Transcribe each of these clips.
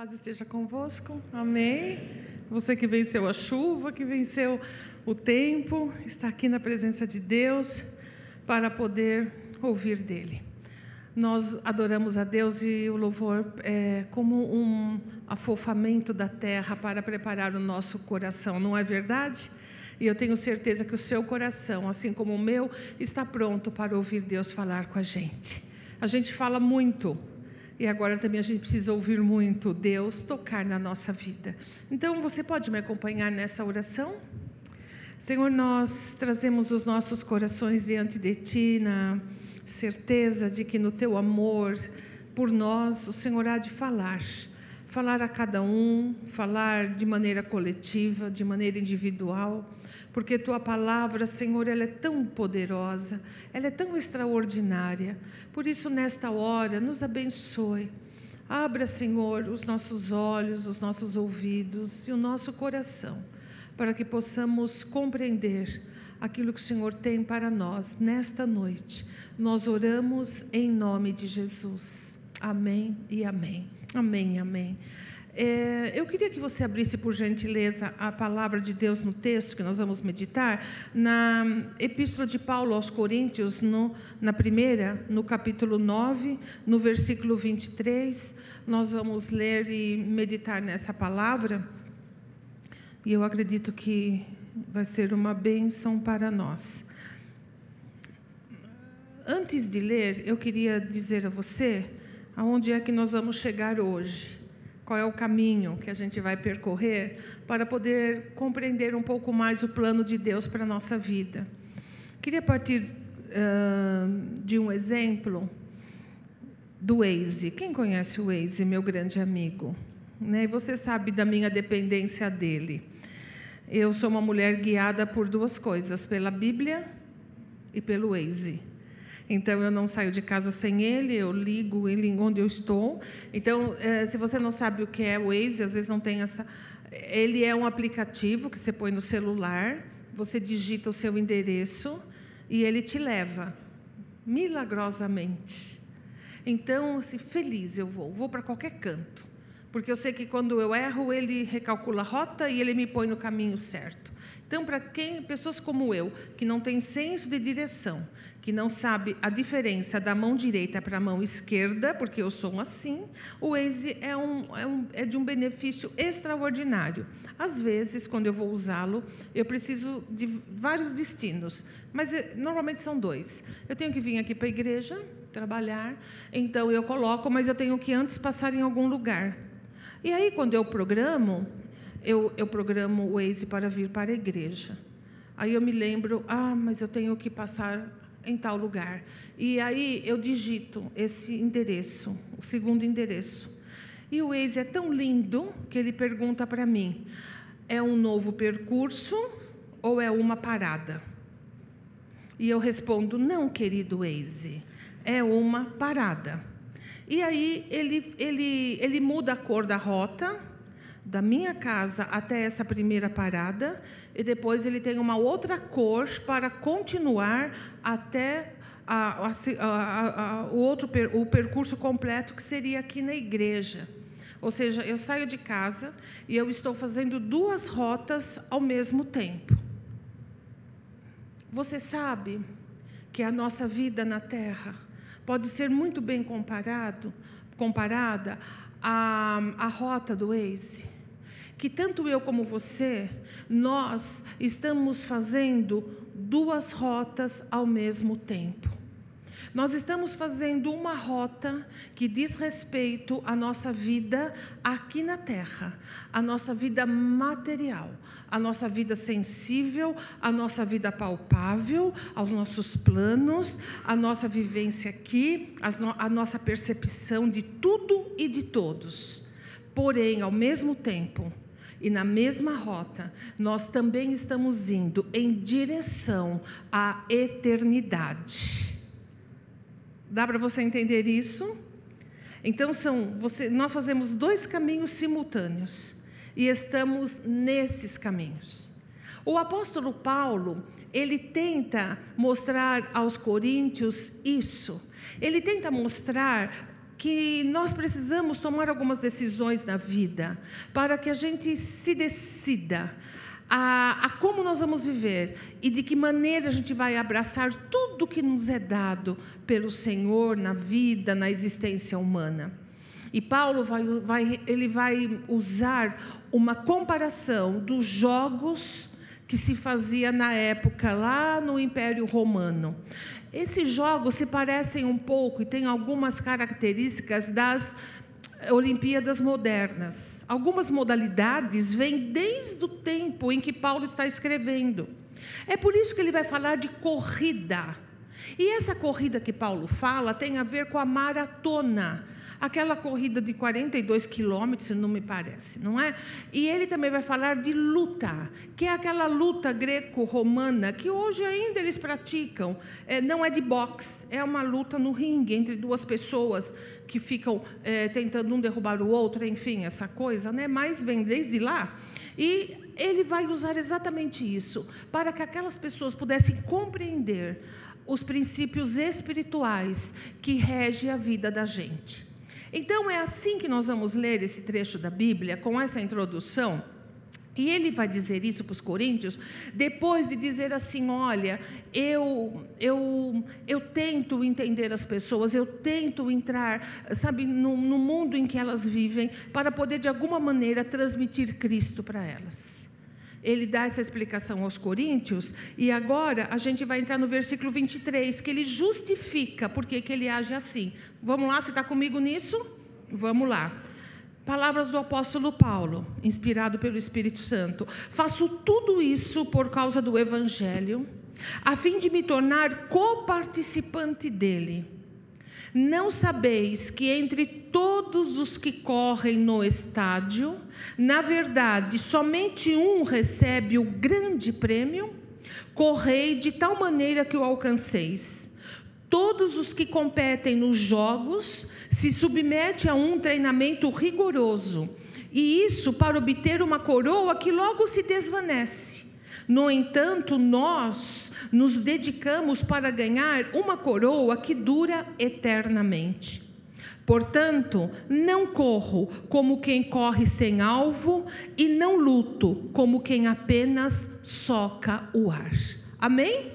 paz esteja convosco. Amém. Você que venceu a chuva, que venceu o tempo, está aqui na presença de Deus para poder ouvir dele. Nós adoramos a Deus e o louvor é como um afofamento da terra para preparar o nosso coração, não é verdade? E eu tenho certeza que o seu coração, assim como o meu, está pronto para ouvir Deus falar com a gente. A gente fala muito, e agora também a gente precisa ouvir muito Deus tocar na nossa vida. Então você pode me acompanhar nessa oração? Senhor, nós trazemos os nossos corações diante de Ti na certeza de que no Teu amor por nós o Senhor há de falar. Falar a cada um, falar de maneira coletiva, de maneira individual porque tua palavra, Senhor, ela é tão poderosa, ela é tão extraordinária. Por isso, nesta hora, nos abençoe. Abra, Senhor, os nossos olhos, os nossos ouvidos e o nosso coração, para que possamos compreender aquilo que o Senhor tem para nós nesta noite. Nós oramos em nome de Jesus. Amém e amém. Amém, amém. É, eu queria que você abrisse, por gentileza, a palavra de Deus no texto que nós vamos meditar, na Epístola de Paulo aos Coríntios, no, na primeira, no capítulo 9, no versículo 23. Nós vamos ler e meditar nessa palavra, e eu acredito que vai ser uma bênção para nós. Antes de ler, eu queria dizer a você aonde é que nós vamos chegar hoje qual é o caminho que a gente vai percorrer para poder compreender um pouco mais o plano de Deus para a nossa vida. Queria partir uh, de um exemplo do Waze. Quem conhece o Waze, meu grande amigo? Né? Você sabe da minha dependência dele. Eu sou uma mulher guiada por duas coisas, pela Bíblia e pelo Waze. Então eu não saio de casa sem ele, eu ligo ele onde eu estou. Então, eh, se você não sabe o que é o Waze, às vezes não tem essa. Ele é um aplicativo que você põe no celular, você digita o seu endereço e ele te leva milagrosamente. Então, assim, feliz eu vou, vou para qualquer canto, porque eu sei que quando eu erro ele recalcula a rota e ele me põe no caminho certo. Então, para quem pessoas como eu, que não tem senso de direção, que não sabe a diferença da mão direita para a mão esquerda, porque eu sou assim, o Waze é, um, é, um, é de um benefício extraordinário. Às vezes, quando eu vou usá-lo, eu preciso de vários destinos, mas eh, normalmente são dois. Eu tenho que vir aqui para a igreja, trabalhar, então eu coloco, mas eu tenho que antes passar em algum lugar. E aí, quando eu programo, eu, eu programo o Waze para vir para a igreja. Aí eu me lembro, ah, mas eu tenho que passar em tal lugar. E aí eu digito esse endereço, o segundo endereço. E o Waze é tão lindo que ele pergunta para mim: é um novo percurso ou é uma parada? E eu respondo: não, querido Waze, é uma parada. E aí ele, ele, ele muda a cor da rota da minha casa até essa primeira parada e depois ele tem uma outra cor para continuar até a, a, a, o outro o percurso completo que seria aqui na igreja. Ou seja, eu saio de casa e eu estou fazendo duas rotas ao mesmo tempo. Você sabe que a nossa vida na Terra pode ser muito bem comparado, comparada à, à rota do Waze que tanto eu como você, nós estamos fazendo duas rotas ao mesmo tempo. Nós estamos fazendo uma rota que diz respeito à nossa vida aqui na Terra, à nossa vida material, à nossa vida sensível, à nossa vida palpável, aos nossos planos, à nossa vivência aqui, à nossa percepção de tudo e de todos. Porém, ao mesmo tempo, e na mesma rota, nós também estamos indo em direção à eternidade. Dá para você entender isso? Então são, você, nós fazemos dois caminhos simultâneos e estamos nesses caminhos. O apóstolo Paulo, ele tenta mostrar aos coríntios isso. Ele tenta mostrar que nós precisamos tomar algumas decisões na vida para que a gente se decida a, a, como nós vamos viver e de que maneira a gente vai abraçar tudo que nos é dado pelo Senhor na vida, na existência humana. E Paulo vai, vai, ele vai usar uma comparação dos jogos que se fazia na época lá no Império Romano. Esses jogos se parecem um pouco e têm algumas características das Olimpíadas modernas. Algumas modalidades vêm desde o tempo em que Paulo está escrevendo. É por isso que ele vai falar de corrida. E essa corrida que Paulo fala tem a ver com a maratona aquela corrida de 42 quilômetros, não me parece, não é? E ele também vai falar de luta, que é aquela luta greco-romana que hoje ainda eles praticam. É, não é de boxe, é uma luta no ringue entre duas pessoas que ficam é, tentando um derrubar o outro, enfim, essa coisa, né? Mas vem desde lá. E ele vai usar exatamente isso, para que aquelas pessoas pudessem compreender os princípios espirituais que regem a vida da gente. Então é assim que nós vamos ler esse trecho da Bíblia, com essa introdução. E ele vai dizer isso para os coríntios, depois de dizer assim: olha, eu, eu, eu tento entender as pessoas, eu tento entrar, sabe, no, no mundo em que elas vivem, para poder de alguma maneira transmitir Cristo para elas ele dá essa explicação aos coríntios, e agora a gente vai entrar no versículo 23, que ele justifica por que ele age assim. Vamos lá, você está comigo nisso? Vamos lá. Palavras do apóstolo Paulo, inspirado pelo Espírito Santo. Faço tudo isso por causa do Evangelho, a fim de me tornar coparticipante dele não sabeis que entre todos os que correm no estádio, na verdade, somente um recebe o grande prêmio? Correi de tal maneira que o alcanceis. Todos os que competem nos jogos se submetem a um treinamento rigoroso, e isso para obter uma coroa que logo se desvanece. No entanto, nós nos dedicamos para ganhar uma coroa que dura eternamente. Portanto, não corro como quem corre sem alvo e não luto como quem apenas soca o ar. Amém?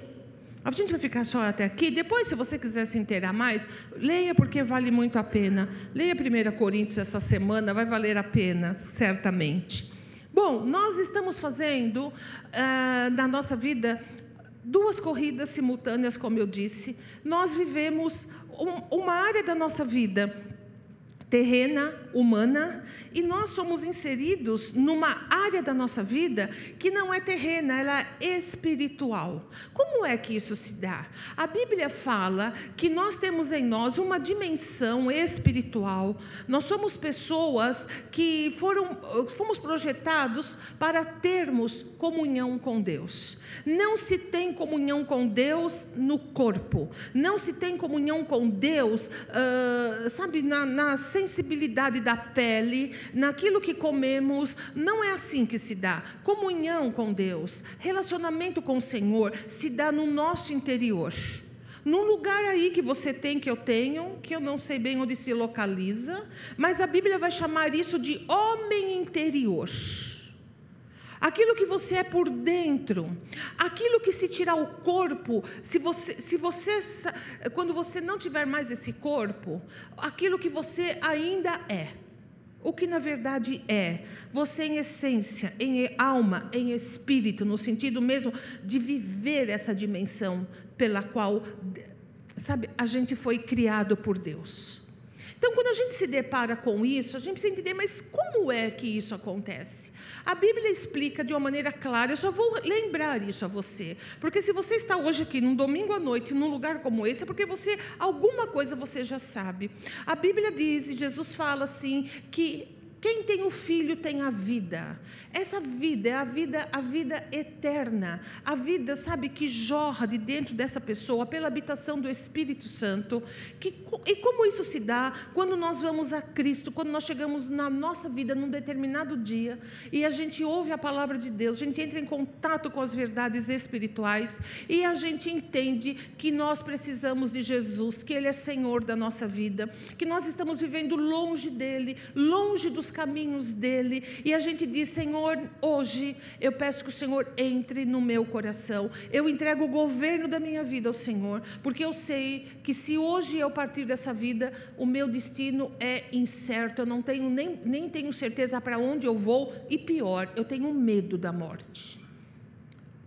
A gente vai ficar só até aqui. Depois, se você quiser se inteirar mais, leia porque vale muito a pena. Leia 1 Coríntios essa semana, vai valer a pena, certamente. Bom, nós estamos fazendo uh, na nossa vida duas corridas simultâneas, como eu disse. Nós vivemos um, uma área da nossa vida terrena, humana, e nós somos inseridos numa área da nossa vida que não é terrena, ela é espiritual. Como é que isso se dá? A Bíblia fala que nós temos em nós uma dimensão espiritual. Nós somos pessoas que foram fomos projetados para termos comunhão com Deus. Não se tem comunhão com Deus no corpo. Não se tem comunhão com Deus, uh, sabe, na, na sensibilidade da pele, naquilo que comemos. Não é assim que se dá. Comunhão com Deus, relacionamento com o Senhor se dá no nosso interior. Num lugar aí que você tem, que eu tenho, que eu não sei bem onde se localiza, mas a Bíblia vai chamar isso de homem interior aquilo que você é por dentro, aquilo que se tirar o corpo, se você, se você, quando você não tiver mais esse corpo, aquilo que você ainda é. O que na verdade é, você em essência, em alma, em espírito, no sentido mesmo de viver essa dimensão pela qual, sabe, a gente foi criado por Deus. Então, quando a gente se depara com isso, a gente precisa entender, mas como é que isso acontece? A Bíblia explica de uma maneira clara, eu só vou lembrar isso a você, porque se você está hoje aqui, num domingo à noite, num lugar como esse, é porque você, alguma coisa você já sabe. A Bíblia diz, e Jesus fala assim, que Quem tem o filho tem a vida. Essa vida é a vida, a vida eterna. A vida, sabe, que jorra de dentro dessa pessoa pela habitação do Espírito Santo. Que, e como isso se dá quando nós vamos a Cristo, quando nós chegamos na nossa vida num determinado dia e a gente ouve a palavra de Deus, a gente entra em contato com as verdades espirituais e a gente entende que nós precisamos de Jesus, que Ele é Senhor da nossa vida, que nós estamos vivendo longe dele, longe dos caminhos dele, e a gente diz: Senhor, hoje eu peço que o Senhor entre no meu coração, eu entrego o governo da minha vida ao Senhor, porque eu sei que se hoje eu partir dessa vida, o meu destino é incerto, eu não tenho nem, nem tenho certeza para onde eu vou, e pior, eu tenho medo da morte.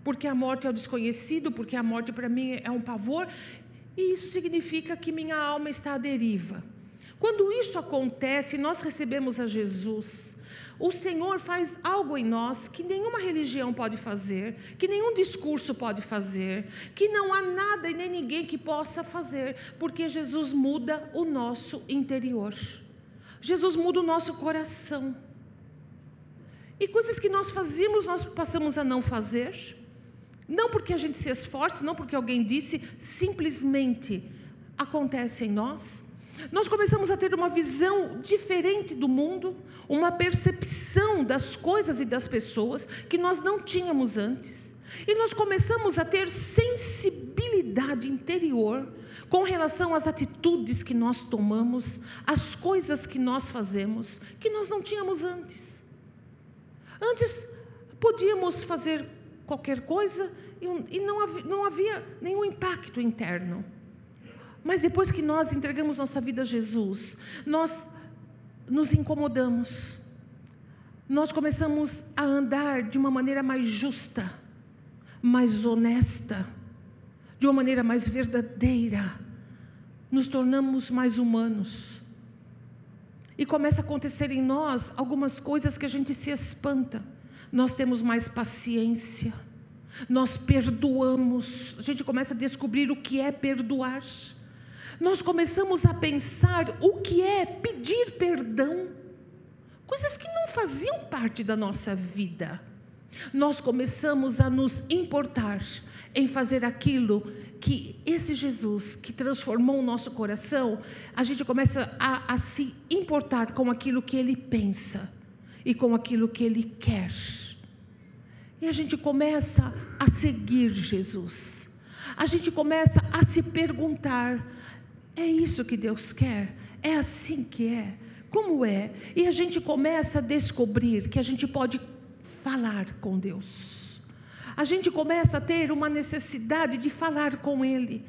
Porque a morte é o desconhecido, porque a morte para mim é um pavor, e isso significa que minha alma está à deriva. Quando isso acontece, nós recebemos a Jesus. O Senhor faz algo em nós que nenhuma religião pode fazer, que nenhum discurso pode fazer, que não há nada e nem ninguém que possa fazer, porque Jesus muda o nosso interior. Jesus muda o nosso coração. E coisas que nós fazíamos, nós passamos a não fazer. Não porque a gente se esforce, não porque alguém disse, simplesmente acontece em nós. Nós começamos a ter uma visão diferente do mundo, uma percepção das coisas e das pessoas que nós não tínhamos antes. E nós começamos a ter sensibilidade interior com relação às atitudes que nós tomamos, às coisas que nós fazemos, que nós não tínhamos antes. Antes podíamos fazer qualquer coisa e não havia, não havia nenhum impacto interno. Mas depois que nós entregamos nossa vida a Jesus, nós nos incomodamos. Nós começamos a andar de uma maneira mais justa, mais honesta, de uma maneira mais verdadeira. Nos tornamos mais humanos. E começa a acontecer em nós algumas coisas que a gente se espanta nós temos mais paciência, nós perdoamos, a gente começa a descobrir o que é perdoar, nós começamos a pensar o que é pedir perdão, coisas que não faziam parte da nossa vida. Nós começamos a nos importar em fazer aquilo que esse Jesus que transformou o nosso coração, a gente começa a, a se importar com aquilo que ele pensa e com aquilo que Ele quer. E a gente começa a seguir Jesus. A gente começa a se perguntar: é isso que Deus quer? É assim que é? Como é? E a gente começa a descobrir que a gente pode falar com Deus. A gente começa a ter uma necessidade de falar com Ele.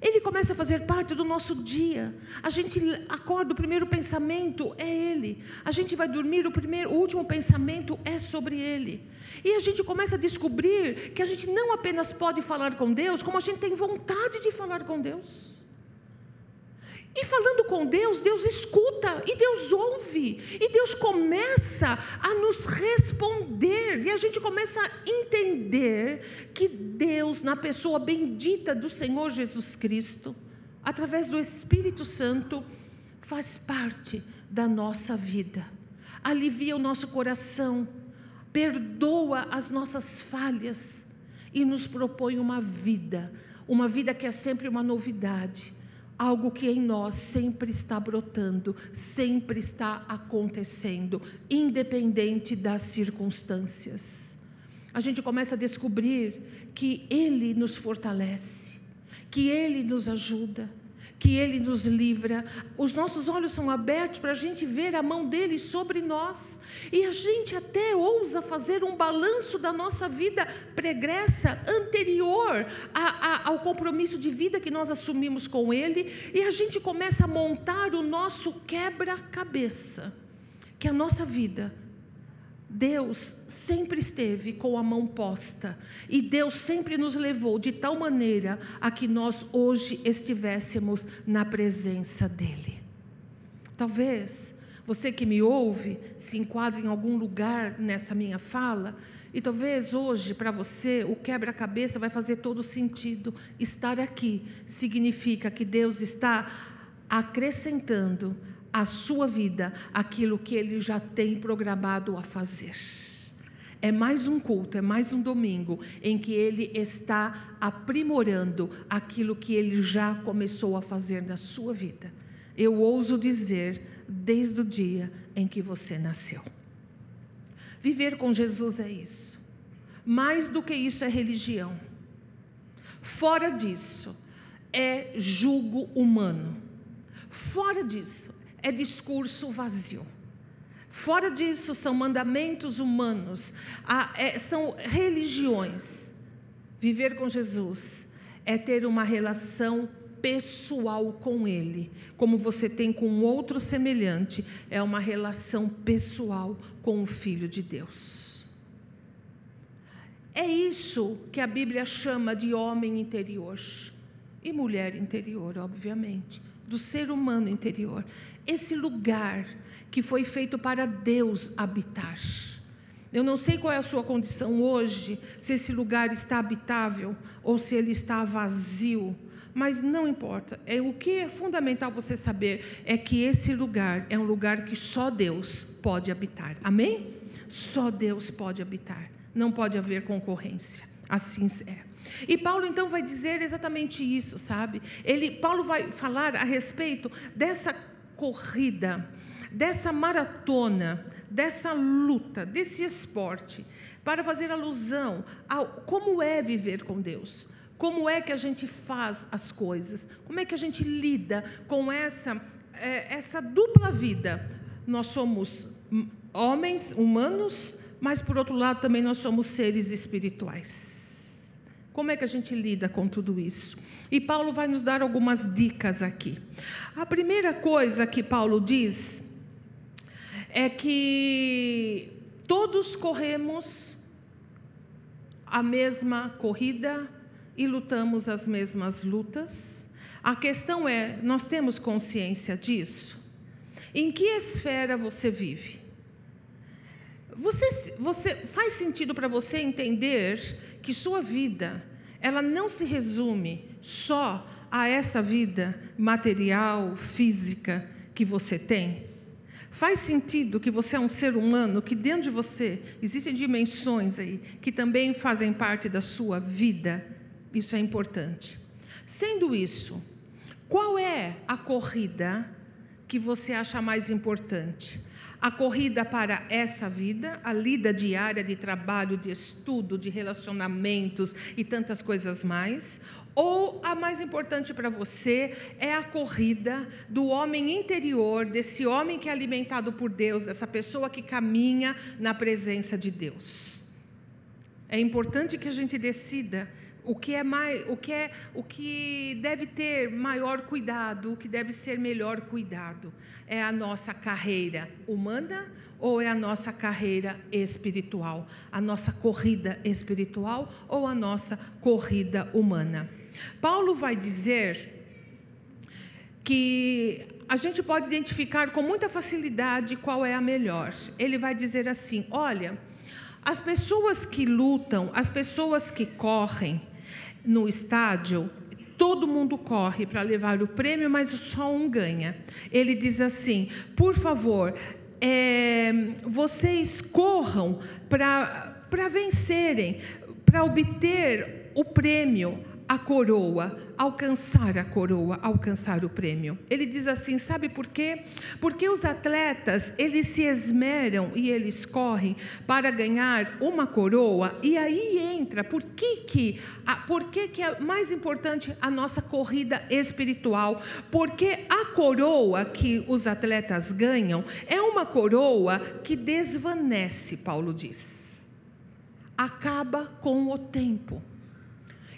Ele começa a fazer parte do nosso dia. A gente acorda, o primeiro pensamento é Ele. A gente vai dormir, o, primeiro, o último pensamento é sobre Ele. E a gente começa a descobrir que a gente não apenas pode falar com Deus, como a gente tem vontade de falar com Deus. E falando com Deus, Deus escuta e Deus ouve, e Deus começa a nos responder, e a gente começa a entender que Deus, na pessoa bendita do Senhor Jesus Cristo, através do Espírito Santo, faz parte da nossa vida, alivia o nosso coração, perdoa as nossas falhas e nos propõe uma vida, uma vida que é sempre uma novidade algo que em nós sempre está brotando, sempre está acontecendo, independente das circunstâncias. A gente começa a descobrir que Ele nos fortalece, que Ele nos ajuda, que Ele nos livra. Os nossos olhos são abertos para a gente ver a mão dele sobre nós. E a gente até ousa fazer um balanço da nossa vida pregressa, anterior a, a, ao compromisso de vida que nós assumimos com Ele. E a gente começa a montar o nosso quebra-cabeça, que é a nossa vida Deus sempre esteve com a mão posta e Deus sempre nos levou de tal maneira a que nós hoje estivéssemos na presença dEle. Talvez você que me ouve se enquadre em algum lugar nessa minha fala e talvez hoje para você o quebra-cabeça vai fazer todo sentido. Estar aqui significa que Deus está acrescentando a sua vida aquilo que ele já tem programado a fazer. É mais um culto, é mais um domingo em que ele está aprimorando aquilo que ele já começou a fazer na sua vida. Eu ouso dizer, desde o dia em que você nasceu. Viver com Jesus é isso. Mais do que isso é religião. Fora disso, é julgo humano. Fora disso, é discurso vazio. Fora disso, são mandamentos humanos, é, são religiões. Viver com Jesus é ter uma relação pessoal com Ele, como você tem com outro semelhante, é uma relação pessoal com o Filho de Deus. É isso que a Bíblia chama de homem interior e mulher interior, obviamente, do ser humano interior. Esse lugar que foi feito para Deus habitar. Eu não sei qual é a sua condição hoje, se esse lugar está habitável ou se ele está vazio, mas não importa. É o que é fundamental você saber é que esse lugar é um lugar que só Deus pode habitar. Amém? Só Deus pode habitar. Não pode haver concorrência. Assim é. E Paulo então vai dizer exatamente isso, sabe? Ele, Paulo vai falar a respeito dessa corrida, dessa maratona, dessa luta, desse esporte, para fazer alusão a como é viver com Deus. Como é que a gente faz as coisas? Como é que a gente lida com essa, é, essa dupla vida? Nós somos homens, humanos, mas por outro lado também nós somos seres espirituais. Como é que a gente lida com tudo isso? E Paulo vai nos dar algumas dicas aqui. A primeira coisa que Paulo diz é que todos corremos a mesma corrida e lutamos as mesmas lutas. A questão é: nós temos consciência disso? Em que esfera você vive? Você, você faz sentido para você entender que sua vida, ela não se resume só a essa vida material, física que você tem. Faz sentido que você é um ser humano, que dentro de você existem dimensões aí que também fazem parte da sua vida. Isso é importante. Sendo isso, qual é a corrida que você acha mais importante? a corrida para essa vida, a lida diária de trabalho, de estudo, de relacionamentos e tantas coisas mais, ou a mais importante para você é a corrida do homem interior, desse homem que é alimentado por Deus, dessa pessoa que caminha na presença de Deus. É importante que a gente decida o que é mais, o que é, o que deve ter maior cuidado, o que deve ser melhor cuidado, é a nossa carreira humana ou é a nossa carreira espiritual, a nossa corrida espiritual ou a nossa corrida humana. Paulo vai dizer que a gente pode identificar com muita facilidade qual é a melhor. Ele vai dizer assim: olha, as pessoas que lutam, as pessoas que correm, no estádio, todo mundo corre para levar o prêmio, mas só um ganha. Ele diz assim: por favor, é, vocês corram para vencerem, para obter o prêmio a coroa, alcançar a coroa, alcançar o prêmio. Ele diz assim, sabe por quê? Porque os atletas, eles se esmeram e eles correm para ganhar uma coroa, e aí entra, por que que, por que, que é mais importante a nossa corrida espiritual? Porque a coroa que os atletas ganham é uma coroa que desvanece, Paulo diz. Acaba com o tempo.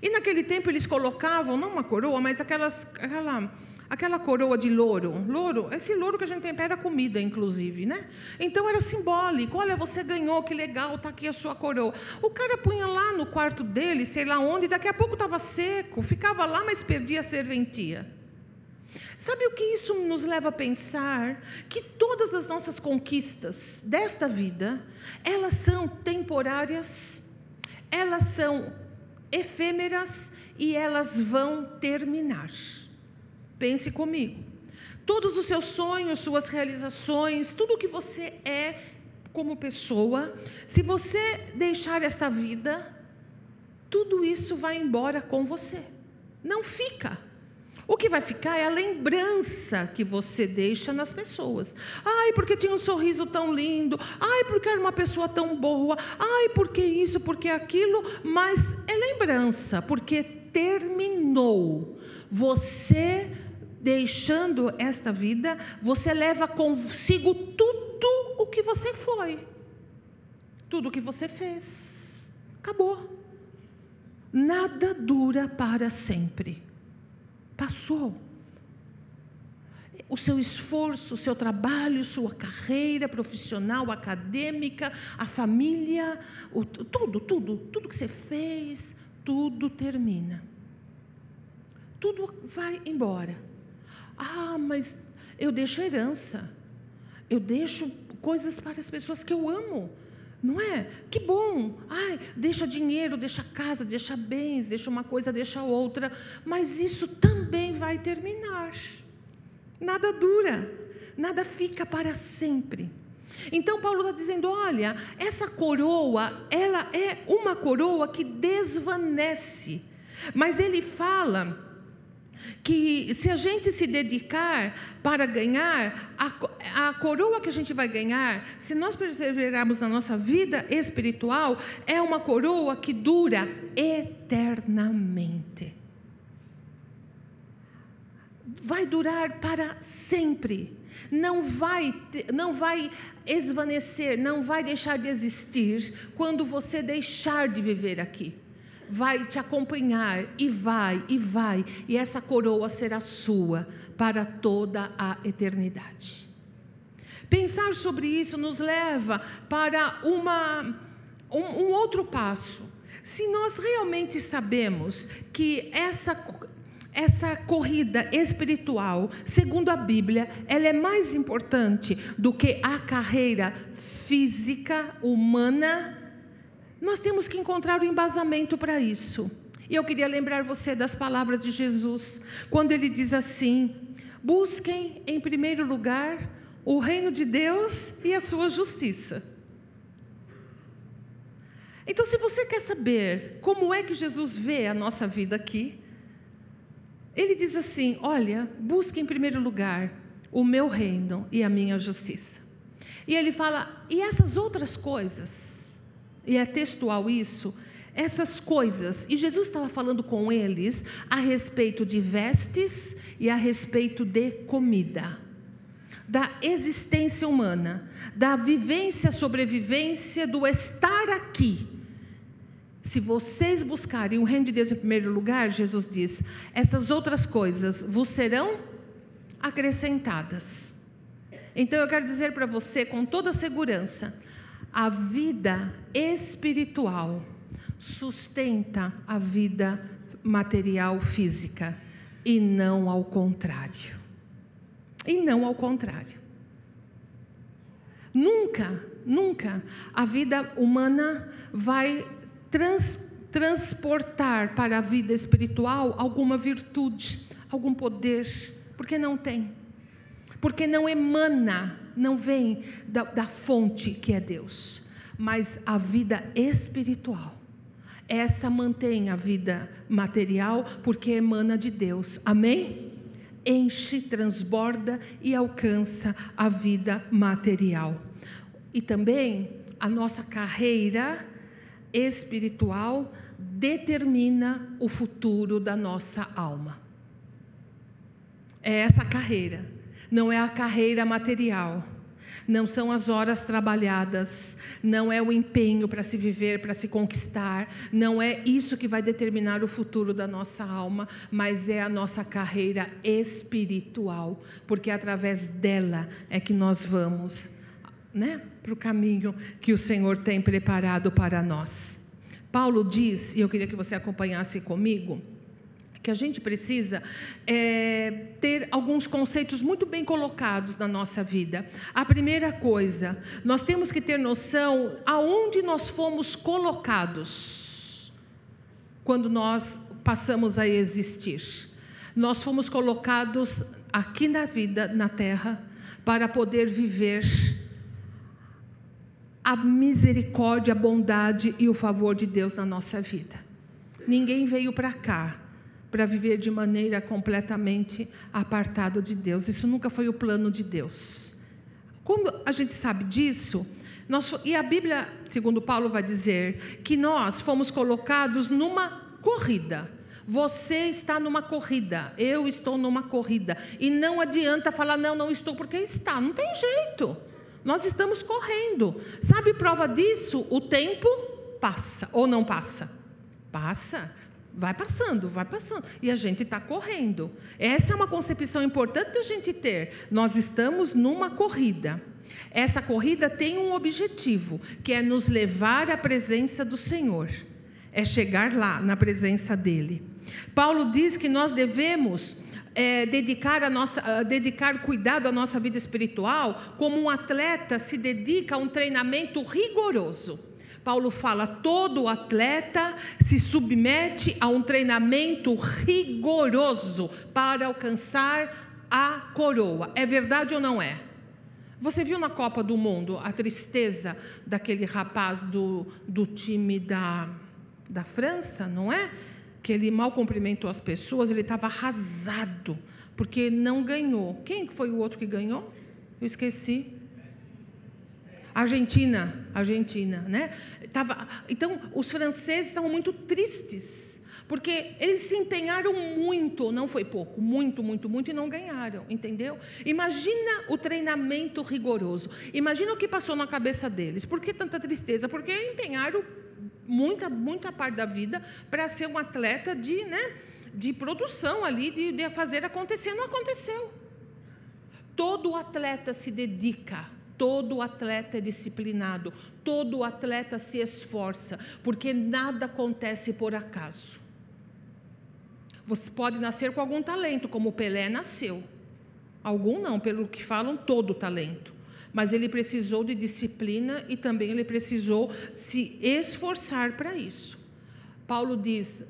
E naquele tempo eles colocavam, não uma coroa, mas aquelas, aquela, aquela coroa de louro. Louro, esse louro que a gente tempera comida, inclusive, né? Então era simbólico. Olha, você ganhou, que legal, está aqui a sua coroa. O cara punha lá no quarto dele, sei lá onde, daqui a pouco estava seco, ficava lá, mas perdia a serventia. Sabe o que isso nos leva a pensar? Que todas as nossas conquistas desta vida, elas são temporárias, elas são efêmeras e elas vão terminar. Pense comigo. Todos os seus sonhos, suas realizações, tudo o que você é como pessoa, se você deixar esta vida, tudo isso vai embora com você. Não fica. O que vai ficar é a lembrança que você deixa nas pessoas. Ai, porque tinha um sorriso tão lindo. Ai, porque era uma pessoa tão boa. Ai, porque isso, porque aquilo. Mas é lembrança, porque terminou. Você deixando esta vida, você leva consigo tudo o que você foi, tudo o que você fez. Acabou. Nada dura para sempre. Passou. O seu esforço, o seu trabalho, sua carreira profissional, acadêmica, a família, o, tudo, tudo, tudo que você fez, tudo termina. Tudo vai embora. Ah, mas eu deixo herança. Eu deixo coisas para as pessoas que eu amo. Não é? Que bom. Ai, deixa dinheiro, deixa casa, deixa bens, deixa uma coisa, deixa outra. Mas isso também vai terminar. Nada dura, nada fica para sempre. Então Paulo está dizendo: olha, essa coroa, ela é uma coroa que desvanece. Mas ele fala que se a gente se dedicar para ganhar, a, a, coroa que a gente vai ganhar, se nós perseverarmos na nossa vida espiritual, é uma coroa que dura eternamente. Vai durar para sempre. Não vai, não vai esvanecer, não vai deixar de existir quando você deixar de viver aqui vai te acompanhar e vai e vai, e essa coroa será sua para toda a eternidade. Pensar sobre isso nos leva para uma, um, um outro passo. Se nós realmente sabemos que essa essa corrida espiritual, segundo a Bíblia, ela é mais importante do que a carreira física humana nós temos que encontrar o um embasamento para isso. E eu queria lembrar você das palavras de Jesus, quando ele diz assim: busquem em primeiro lugar o reino de Deus e a sua justiça. Então, se você quer saber como é que Jesus vê a nossa vida aqui, ele diz assim: olha, busque em primeiro lugar o meu reino e a minha justiça. E ele fala: e essas outras coisas? e é textual isso, essas coisas, e Jesus estava falando com eles a respeito de vestes e a respeito de comida, da existência humana, da vivência, sobrevivência, do estar aqui. Se vocês buscarem o reino de Deus em primeiro lugar, Jesus diz, essas outras coisas vos serão acrescentadas. Então eu quero dizer para você com toda segurança, a vida espiritual sustenta a vida material física e não ao contrário. E não ao contrário. Nunca, nunca a vida humana vai trans, transportar para a vida espiritual alguma virtude, algum poder, porque não tem. Porque não emana não vem da, da fonte que é Deus, mas a vida espiritual. Essa mantém a vida material porque emana de Deus. Amém? Enche, transborda e alcança a vida material. E também a nossa carreira espiritual determina o futuro da nossa alma. É essa carreira. Não é a carreira material, não são as horas trabalhadas, não é o empenho para se viver, para se conquistar, não é isso que vai determinar o futuro da nossa alma, mas é a nossa carreira espiritual, porque através dela é que nós vamos né, para o caminho que o Senhor tem preparado para nós. Paulo diz, e eu queria que você acompanhasse comigo, que a gente precisa é, ter alguns conceitos muito bem colocados na nossa vida. A primeira coisa, nós temos que ter noção aonde nós fomos colocados quando nós passamos a existir. Nós fomos colocados aqui na vida, na terra, para poder viver a misericórdia, a bondade e o favor de Deus na nossa vida. Ninguém veio para cá para viver de maneira completamente apartada de Deus. Isso nunca foi o plano de Deus. Quando a gente sabe disso, nós, e a Bíblia, segundo Paulo, vai dizer que nós fomos colocados numa corrida. Você está numa corrida, eu estou numa corrida. E não adianta falar, não, não estou, porque está, não tem jeito. Nós estamos correndo. Sabe prova disso? O tempo passa ou não passa? Passa. Vai passando, vai passando. E a gente está correndo. Essa é uma concepção importante da gente ter. Nós estamos numa corrida. Essa corrida tem um objetivo, que é nos levar à presença do Senhor. É chegar lá, na presença dEle. Paulo diz que nós devemos é, dedicar, a nossa, uh, dedicar cuidado à nossa vida espiritual como um atleta se dedica a um treinamento rigoroso. Paulo fala: todo atleta se submete a um treinamento rigoroso para alcançar a coroa. É verdade ou não é? Você viu na Copa do Mundo a tristeza daquele rapaz do, do time da, da França, não é? Que ele mal cumprimentou as pessoas, ele estava arrasado, porque não ganhou. Quem foi o outro que ganhou? Eu esqueci. Argentina, Argentina, né? Tava, então, os franceses estavam muito tristes, porque eles se empenharam muito, não foi pouco, muito, muito, muito, e não ganharam, entendeu? Imagina o treinamento rigoroso, imagina o que passou na cabeça deles. Por que tanta tristeza? Porque empenharam muita, muita parte da vida para ser um atleta de, né, de produção ali, de, de fazer acontecer. Não aconteceu. Todo atleta se dedica, todo atleta é disciplinado, todo atleta se esforça, porque nada acontece por acaso. Você pode nascer com algum talento, como o Pelé nasceu. Algum não, pelo que falam, todo talento mas ele precisou de disciplina e também ele precisou se esforçar para isso. Paulo diz: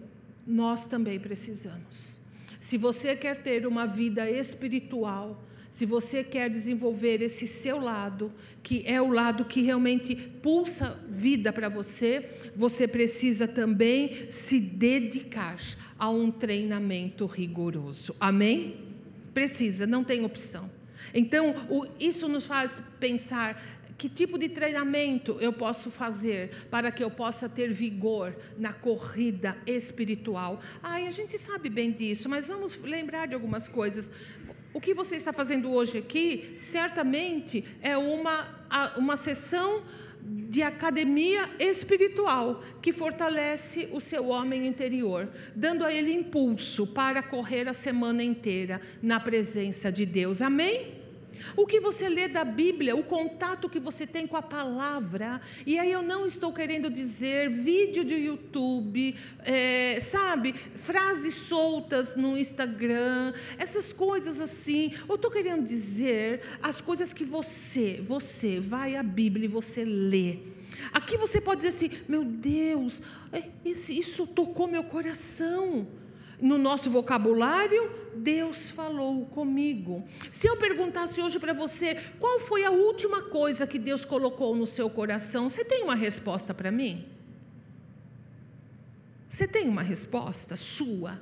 nós também precisamos. Se você quer ter uma vida espiritual, se você quer desenvolver esse seu lado, que é o lado que realmente pulsa vida para você, você precisa também se dedicar a um treinamento rigoroso. Amém? Precisa, não tem opção. Então, isso nos faz pensar que tipo de treinamento eu posso fazer para que eu possa ter vigor na corrida espiritual? Ai, a gente sabe bem disso, mas vamos lembrar de algumas coisas. O que você está fazendo hoje aqui, certamente é uma, uma sessão de academia espiritual que fortalece o seu homem interior, dando a ele impulso para correr a semana inteira na presença de Deus. Amém? O que você lê da Bíblia, o contato que você tem com a palavra, e aí eu não estou querendo dizer vídeo de YouTube, é, sabe, frases soltas no Instagram, essas coisas assim. Eu estou querendo dizer as coisas que você, você vai à Bíblia e você lê. Aqui você pode dizer assim: meu Deus, é, isso tocou meu coração no nosso vocabulário, Deus falou comigo. Se eu perguntasse hoje para você, qual foi a última coisa que Deus colocou no seu coração, você tem uma resposta para mim? Você tem uma resposta sua,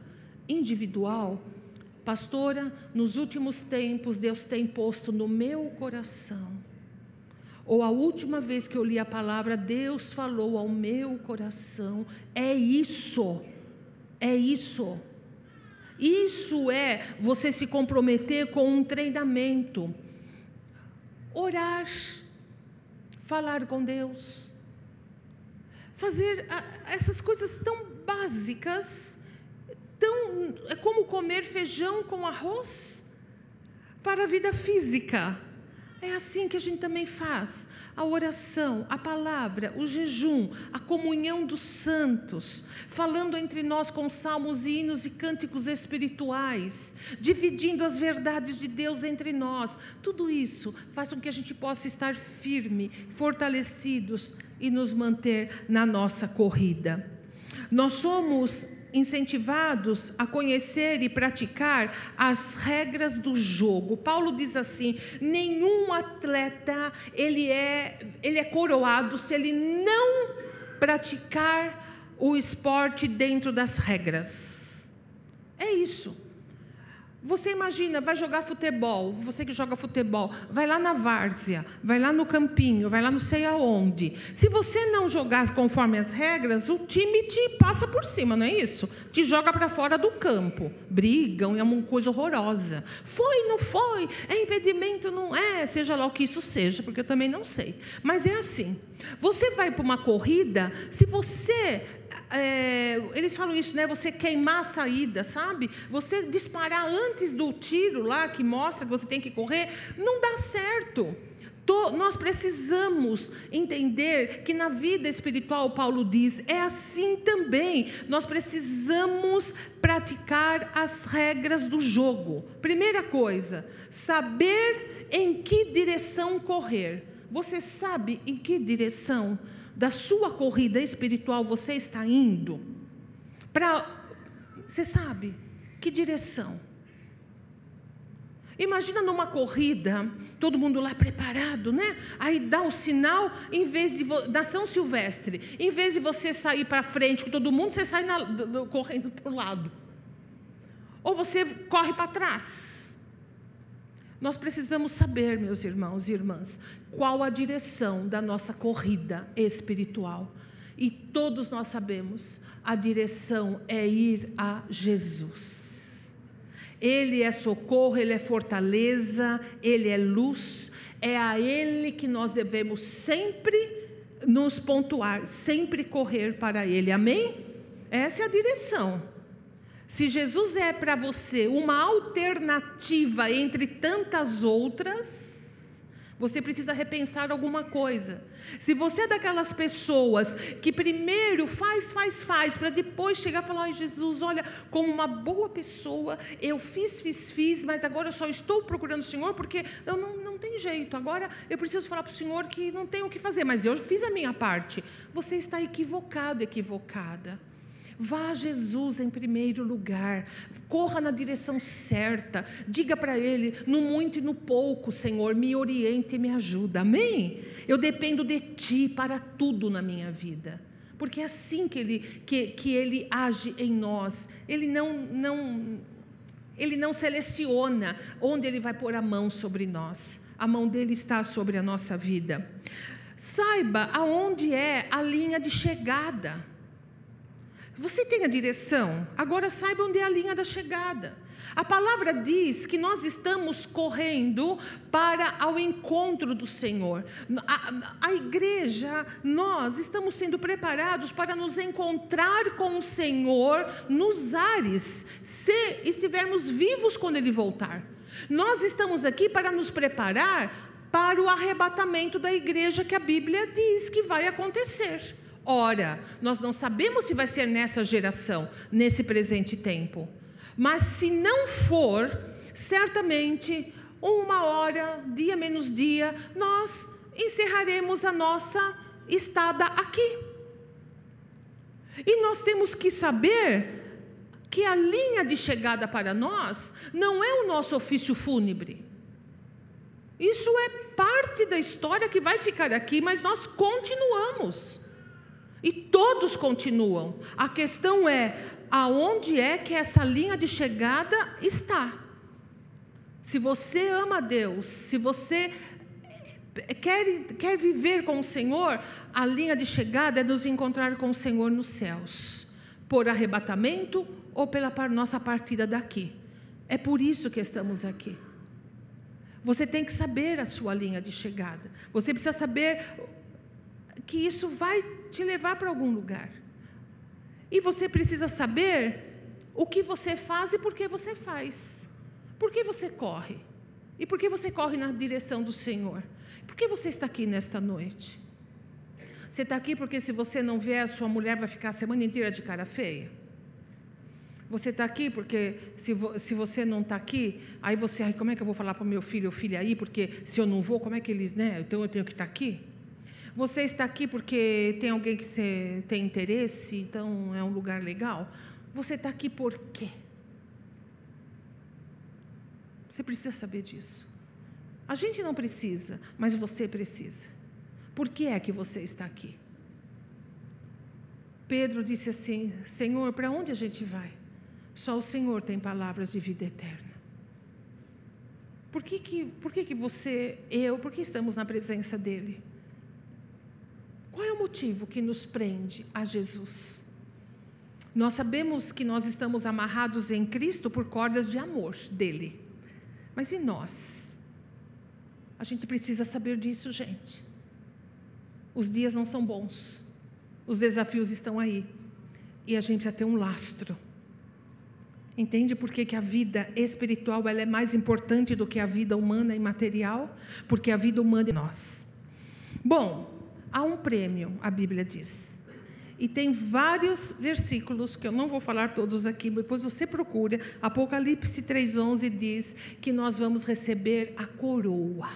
individual? Pastora, nos últimos tempos Deus tem posto no meu coração. Ou a última vez que eu li a palavra, Deus falou ao meu coração. É isso. É isso. Isso é você se comprometer com um treinamento. Orar, falar com Deus, fazer essas coisas tão básicas, tão é como comer feijão com arroz para a vida física. É assim que a gente também faz a oração, a palavra, o jejum, a comunhão dos santos, falando entre nós com salmos, hinos e cânticos espirituais, dividindo as verdades de Deus entre nós. Tudo isso faz com que a gente possa estar firme, fortalecidos e nos manter na nossa corrida. Nós somos incentivados a conhecer e praticar as regras do jogo. Paulo diz assim: nenhum atleta ele é, ele é coroado se ele não praticar o esporte dentro das regras. É isso. Você imagina, vai jogar futebol, você que joga futebol, vai lá na várzea, vai lá no campinho, vai lá não sei aonde. Se você não jogar conforme as regras, o time te passa por cima, não é isso? Te joga para fora do campo. Brigam, é uma coisa horrorosa. Foi, não foi? É impedimento, não é? Seja lá o que isso seja, porque eu também não sei. Mas é assim. Você vai para uma corrida, se você é, eles falam isso, né? Você queimar a saída, sabe? Você disparar antes do tiro lá que mostra que você tem que correr, não dá certo. nós precisamos entender que na vida espiritual, Paulo diz, é assim também. Nós precisamos praticar as regras do jogo. Primeira coisa, saber em que direção correr. Você sabe em que direção correr? Da sua corrida espiritual você está indo? Para você sabe que direção? Imagina numa corrida, todo mundo lá preparado, né? Aí dá o sinal, em vez de da São Silvestre, em vez de você sair para frente com todo mundo, você sai na, correndo para o lado. Ou você corre para trás. Nós precisamos saber, meus irmãos e irmãs, qual a direção da nossa corrida espiritual. E todos nós sabemos, a direção é ir a Jesus. Ele é socorro, ele é fortaleza, ele é luz, é a ele que nós devemos sempre nos pontuar, sempre correr para ele. Amém? Essa é a direção. Se Jesus é para você uma alternativa entre tantas outras, você precisa repensar alguma coisa. Se você é daquelas pessoas que primeiro faz, faz, faz, para depois chegar e falar: ai, Jesus, olha, como uma boa pessoa, eu fiz, fiz, fiz, mas agora eu só estou procurando o Senhor porque eu não, não tem jeito. Agora eu preciso falar para o Senhor que não tem o que fazer, mas eu fiz a minha parte. Você está equivocado, equivocada. Vá a Jesus em primeiro lugar, corra na direção certa, diga para Ele, no muito e no pouco, Senhor, me oriente e me ajuda, amém? Eu dependo de Ti para tudo na minha vida, porque é assim que Ele, que, que ele age em nós, Ele não, não, Ele não seleciona onde Ele vai pôr a mão sobre nós, a mão dele está sobre a nossa vida. Saiba aonde é a linha de chegada. Você tem a direção? Agora saiba onde é a linha da chegada. A palavra diz que nós estamos correndo para ao encontro do Senhor. A, a, igreja, nós estamos sendo preparados para nos encontrar com o Senhor nos ares, se estivermos vivos quando Ele voltar. Nós estamos aqui para nos preparar para o arrebatamento da igreja que a Bíblia diz que vai acontecer. Ora, nós não sabemos se vai ser nessa geração, nesse presente tempo. Mas se não for, certamente, uma hora, dia menos dia, nós encerraremos a nossa estada aqui. E nós temos que saber que a linha de chegada para nós não é o nosso ofício fúnebre. Isso é parte da história que vai ficar aqui, mas nós continuamos. E todos continuam. A questão é aonde é que essa linha de chegada está. Se você ama Deus, se você quer, quer viver com o Senhor, a linha de chegada é nos encontrar com o Senhor nos céus, por arrebatamento ou pela nossa partida daqui. É por isso que estamos aqui. Você tem que saber a sua linha de chegada. Você precisa saber que isso vai te levar para algum lugar. E você precisa saber o que você faz e por que você faz. Por que você corre? E por que você corre na direção do Senhor? Por que você está aqui nesta noite? Você está aqui porque se você não vier, sua mulher vai ficar a semana inteira de cara feia? Você está aqui porque se, vo, se você não está aqui, aí você, ai, como é que eu vou falar para o meu filho ou filha aí? Porque se eu não vou, como é que eles, né? Então eu tenho que estar tá aqui? Você está aqui porque tem alguém que você tem interesse, então é um lugar legal? Você está aqui por quê? Você precisa saber disso. A gente não precisa, mas você precisa. Por que é que você está aqui? Pedro disse assim: Senhor, para onde a gente vai? Só o Senhor tem palavras de vida eterna. Por que, que, por que, que você, eu, por que estamos na presença dEle? Qual é o motivo que nos prende a Jesus? Nós sabemos que nós estamos amarrados em Cristo por cordas de amor dele. Mas e nós? A gente precisa saber disso, gente. Os dias não são bons. Os desafios estão aí. E a gente precisa ter um lastro. Entende por que, que a vida espiritual ela é mais importante do que a vida humana e material? Porque a vida humana é nós. Bom, há um prêmio, a Bíblia diz. E tem vários versículos que eu não vou falar todos aqui, depois você procura. Apocalipse 3:11 diz que nós vamos receber a coroa.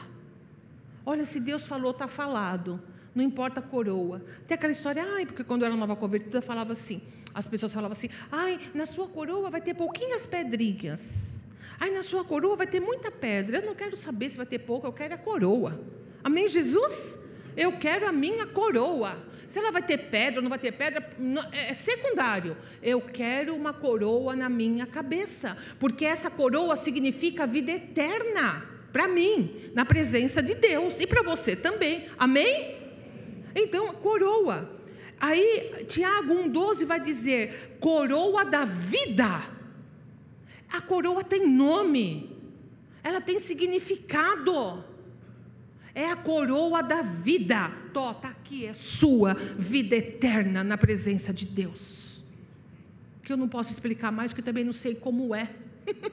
Olha, se Deus falou, está falado. Não importa a coroa. Tem aquela história, ai, porque quando eu era nova convertida, falava assim, as pessoas falavam assim: ai, na sua coroa vai ter pouquinhas pedrinhas. Ai, na sua coroa vai ter muita pedra. Eu não quero saber se vai ter pouco, eu quero a coroa. Amém, Jesus? Eu quero a minha coroa. Se ela vai ter pedra ou não vai ter pedra, é, é secundário. Eu quero uma coroa na minha cabeça, porque essa coroa significa vida eterna para mim, na presença de Deus e para você também. Amém? Então, coroa. Aí, Tiago 1,12 vai dizer: coroa da vida. A coroa tem nome, ela tem significado. É a coroa da vida. Tó, aqui, é sua vida eterna na presença de Deus. Que eu não posso explicar mais, que também não sei como é.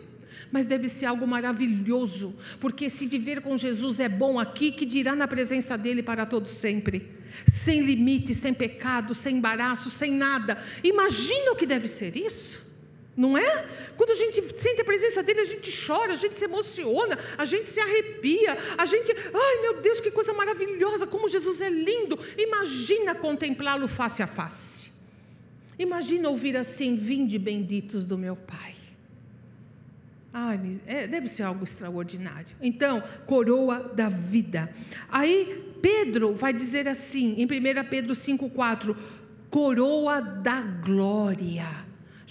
Mas deve ser algo maravilhoso, porque se viver com Jesus é bom aqui, que dirá na presença dele para todos sempre sem limite, sem pecado, sem embaraço, sem nada. Imagina o que deve ser isso. Não é? Quando a gente sente a presença dele, a gente chora, a gente se emociona, a gente se arrepia, a gente, ai meu Deus, que coisa maravilhosa, como Jesus é lindo. Imagina contemplá-lo face a face. Imagina ouvir assim: Vinde benditos do meu Pai. Ai, é, deve ser algo extraordinário. Então, coroa da vida. Aí Pedro vai dizer assim, em 1 Pedro 5,4: coroa da glória.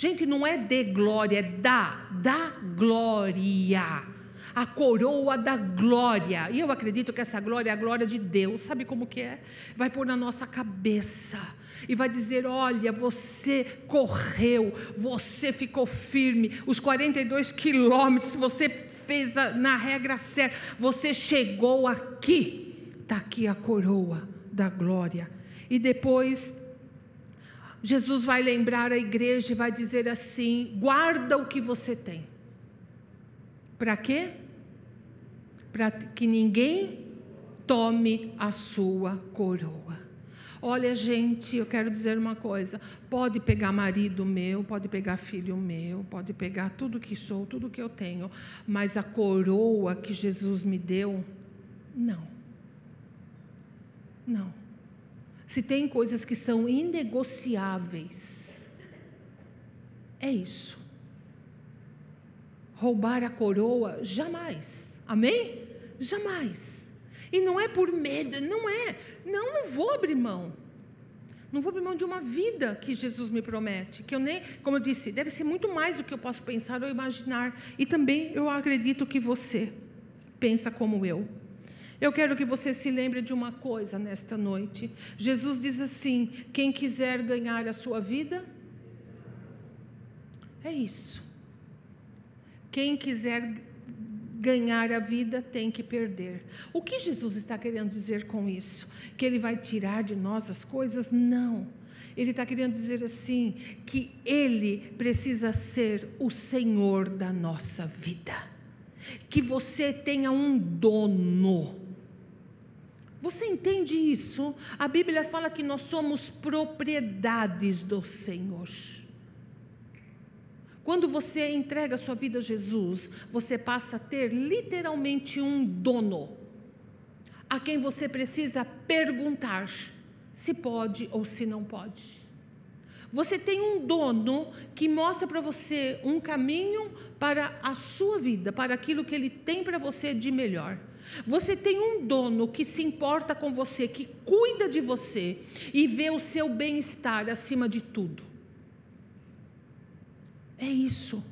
Gente, não é de glória, é da, da glória. A coroa da glória. E eu acredito que essa glória é a glória de Deus. Sabe como que é? Vai pôr na nossa cabeça e vai dizer: Olha, você correu, você ficou firme, os 42 quilômetros você fez na regra certa, você chegou aqui está aqui a coroa da glória. E depois, Jesus vai lembrar a igreja e vai dizer assim: guarda o que você tem. Para quê? Para que ninguém tome a sua coroa. Olha, gente, eu quero dizer uma coisa: pode pegar marido meu, pode pegar filho meu, pode pegar tudo que sou, tudo que eu tenho, mas a coroa que Jesus me deu, não. Não. Se tem coisas que são inegociáveis, é isso. Roubar a coroa, jamais. Amém? Jamais. E não é por medo, não é. Não, não vou abrir mão. Não vou abrir mão de uma vida que Jesus me promete, que eu nem, como eu disse, deve ser muito mais do que eu posso pensar ou imaginar. E também eu acredito que você pensa como eu. Eu quero que você se lembre de uma coisa nesta noite. Jesus diz assim: quem quiser ganhar a sua vida, é isso. Quem quiser ganhar a vida tem que perder. O que Jesus está querendo dizer com isso? Que ele vai tirar de nós as coisas? Não. Ele está querendo dizer assim: que Ele precisa ser o Senhor da nossa vida. Que você tenha um dono você entende isso? A Bíblia fala que nós somos propriedades do Senhor. Quando você entrega sua vida a Jesus, você passa a ter literalmente um dono, a quem você precisa perguntar se pode ou se não pode. Você tem um dono que mostra para você um caminho para a sua vida, para aquilo que ele tem para você de melhor. Você tem um dono que se importa com você, que cuida de você e vê o seu bem-estar acima de tudo. É isso.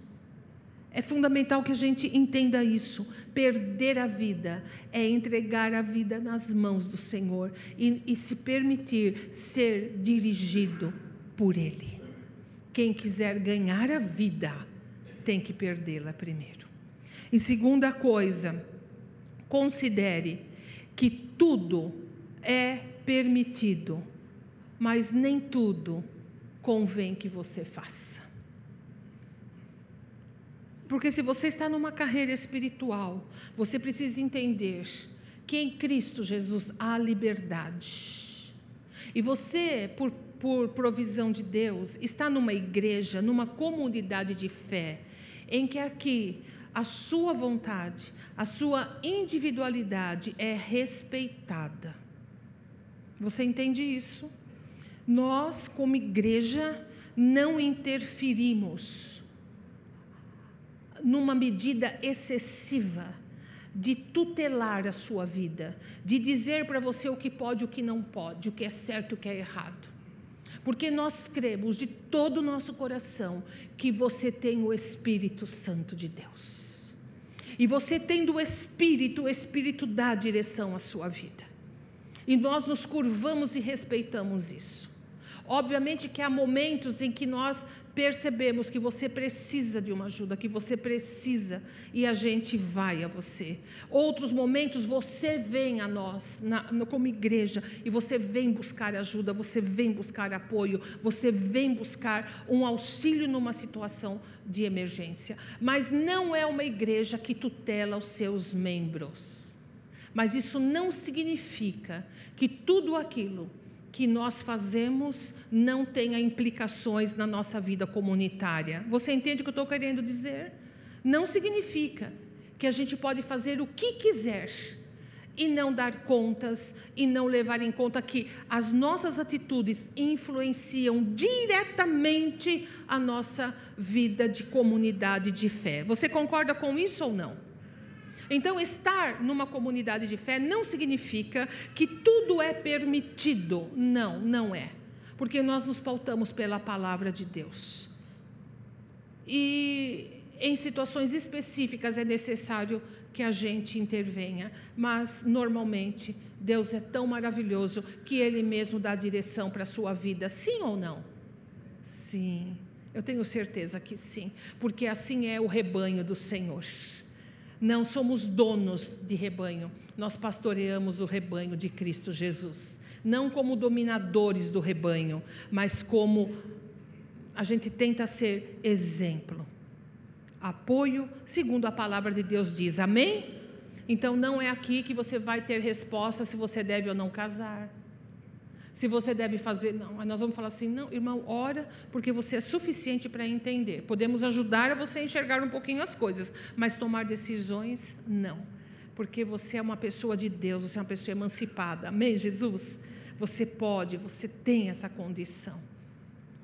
É fundamental que a gente entenda isso. Perder a vida é entregar a vida nas mãos do Senhor e, e se permitir ser dirigido por Ele. Quem quiser ganhar a vida tem que perdê-la primeiro. E segunda coisa, considere que tudo é permitido, mas nem tudo convém que você faça. Porque se você está numa carreira espiritual, você precisa entender que em Cristo Jesus há liberdade. E você, por, por provisão de Deus, está numa igreja, numa comunidade de fé, em que aqui a sua vontade, a sua individualidade é respeitada. Você entende isso? Nós, como igreja, não interferimos numa medida excessiva de tutelar a sua vida, de dizer para você o que pode e o que não pode, o que é certo o que é errado. Porque nós cremos de todo o nosso coração que você tem o Espírito Santo de Deus. E você tendo o Espírito, o Espírito dá direção à sua vida. E nós nos curvamos e respeitamos isso. Obviamente que há momentos em que nós percebemos que você precisa de uma ajuda, que você precisa e a gente vai a você. Outros momentos você vem a nós, na, como igreja, e você vem buscar ajuda, você vem buscar apoio, você vem buscar um auxílio numa situação de emergência. Mas não é uma igreja que tutela os seus membros. Mas isso não significa que tudo aquilo que nós fazemos não tenha implicações na nossa vida comunitária. Você entende o que eu estou querendo dizer? Não significa que a gente pode fazer o que quiser e não dar contas e não levar em conta que as nossas atitudes influenciam diretamente a nossa vida de comunidade de fé. Você concorda com isso ou não? Então, estar numa comunidade de fé não significa que tudo é permitido. Não, não é. Porque nós nos pautamos pela palavra de Deus. E em situações específicas é necessário que a gente intervenha, mas normalmente Deus é tão maravilhoso que Ele mesmo dá direção para a sua vida, sim ou não? Sim, eu tenho certeza que sim, porque assim é o rebanho do Senhor. Não somos donos de rebanho, nós pastoreamos o rebanho de Cristo Jesus. Não como dominadores do rebanho, mas como a gente tenta ser exemplo. Apoio, segundo a palavra de Deus diz. Amém? Então não é aqui que você vai ter resposta se você deve ou não casar se você deve fazer, não. Nós vamos falar assim, não, irmão, ora, porque você é suficiente para entender. Podemos ajudar você a enxergar um pouquinho as coisas, mas tomar decisões, não. Porque você é uma pessoa de Deus, você é uma pessoa emancipada. Amém, Jesus? Você pode, você tem essa condição.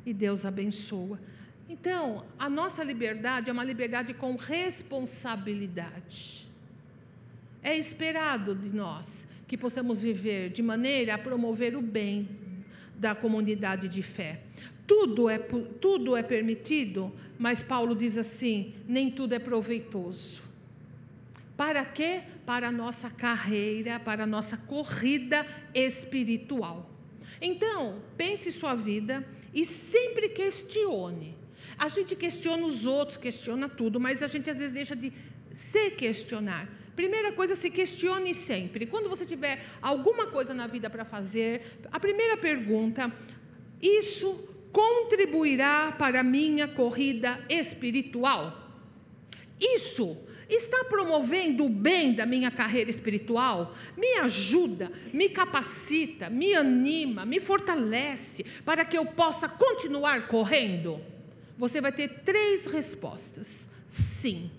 E Deus abençoa. Então, a nossa liberdade é uma liberdade com responsabilidade. É esperado de nós que possamos viver de maneira a promover o bem da comunidade de fé. Tudo é, tudo é permitido, mas Paulo diz assim: nem tudo é proveitoso. Para quê? Para a nossa carreira, para a nossa corrida espiritual. Então, pense sua vida e sempre questione. A gente questiona os outros, questiona tudo, mas a gente às vezes deixa de se questionar. Primeira coisa, se questione sempre. Quando você tiver alguma coisa na vida para fazer, a primeira pergunta: isso contribuirá para a minha corrida espiritual? Isso está promovendo o bem da minha carreira espiritual? Me ajuda, me capacita, me anima, me fortalece para que eu possa continuar correndo? Você vai ter três respostas. Sim,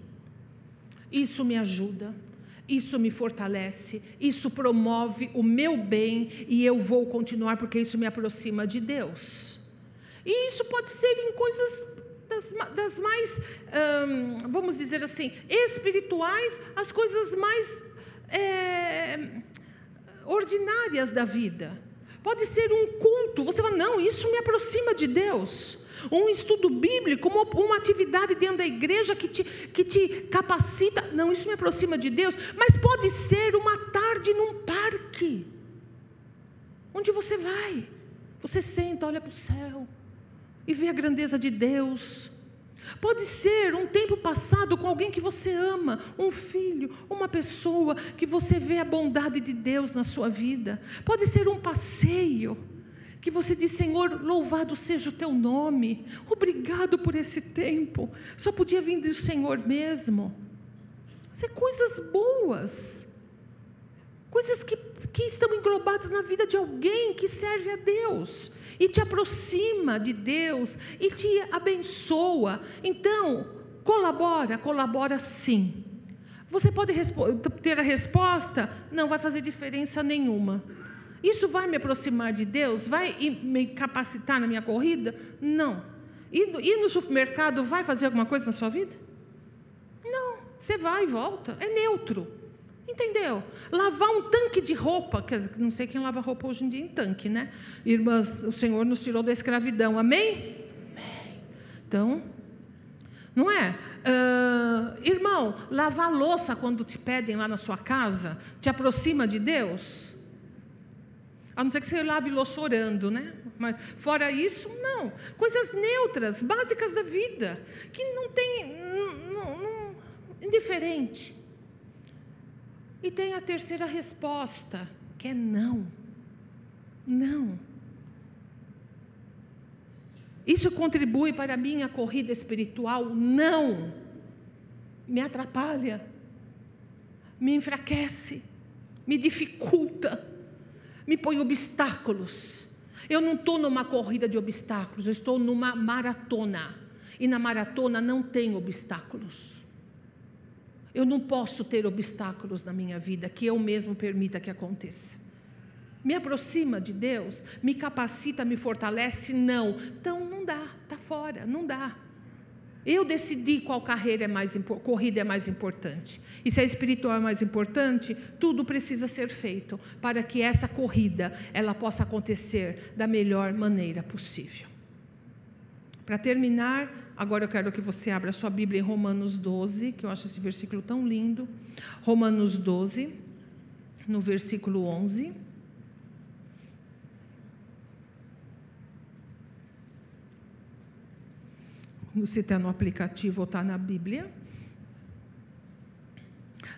isso me ajuda isso me fortalece, isso promove o meu bem e eu vou continuar porque isso me aproxima de Deus. E isso pode ser em coisas das, das mais, hum, vamos dizer assim, espirituais, as coisas mais é, ordinárias da vida. Pode ser um culto. Você fala, não, isso me aproxima de Deus. Um estudo bíblico, uma, uma atividade dentro da igreja que te, que te capacita. Não, isso me aproxima de Deus. Mas pode ser uma tarde num parque. Onde você vai? Você senta, olha para o céu e vê a grandeza de Deus. Pode ser um tempo passado com alguém que você ama, um filho, uma pessoa que você vê a bondade de Deus na sua vida. Pode ser um passeio que você diz: Senhor, louvado seja o teu nome, obrigado por esse tempo. Só podia vir do Senhor mesmo. Ser coisas boas, coisas que, que estão englobadas na vida de alguém que serve a Deus e te aproxima de Deus e te abençoa. Então, colabora, colabora sim. Você pode ter a resposta? Não vai fazer diferença nenhuma. Isso vai me aproximar de Deus? Vai me capacitar na minha corrida? Não. Ir no supermercado vai fazer alguma coisa na sua vida? Não. Você vai e volta. É neutro. Entendeu? Lavar um tanque de roupa, que não sei quem lava roupa hoje em dia em tanque, né? Irmãs, o Senhor nos tirou da escravidão, amém? Amém. Então, não é? Uh, irmão, lavar louça quando te pedem lá na sua casa, te aproxima de Deus? A não ser que você lave louça orando, né? Mas fora isso, não. Coisas neutras, básicas da vida, que não tem. Não, não, indiferente. E tem a terceira resposta, que é não. Não. Isso contribui para a minha corrida espiritual? Não. Me atrapalha, me enfraquece, me dificulta, me põe obstáculos. Eu não estou numa corrida de obstáculos, eu estou numa maratona. E na maratona não tem obstáculos. Eu não posso ter obstáculos na minha vida que eu mesmo permita que aconteça. Me aproxima de Deus, me capacita, me fortalece? Não. Então não dá, está fora, não dá. Eu decidi qual carreira é mais corrida é mais importante. E se a espiritual é mais importante, tudo precisa ser feito para que essa corrida ela possa acontecer da melhor maneira possível. Para terminar, Agora eu quero que você abra sua Bíblia em Romanos 12, que eu acho esse versículo tão lindo. Romanos 12, no versículo 11. Se está no aplicativo ou está na Bíblia.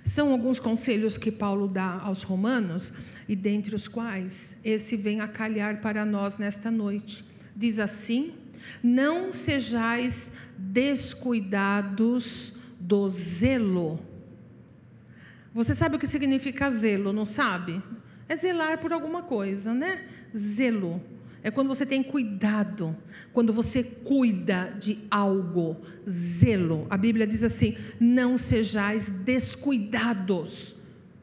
São alguns conselhos que Paulo dá aos romanos, e dentre os quais esse vem a calhar para nós nesta noite. Diz assim: não sejais descuidados do zelo. Você sabe o que significa zelo, não sabe? É zelar por alguma coisa, né? Zelo. É quando você tem cuidado, quando você cuida de algo. Zelo. A Bíblia diz assim: não sejais descuidados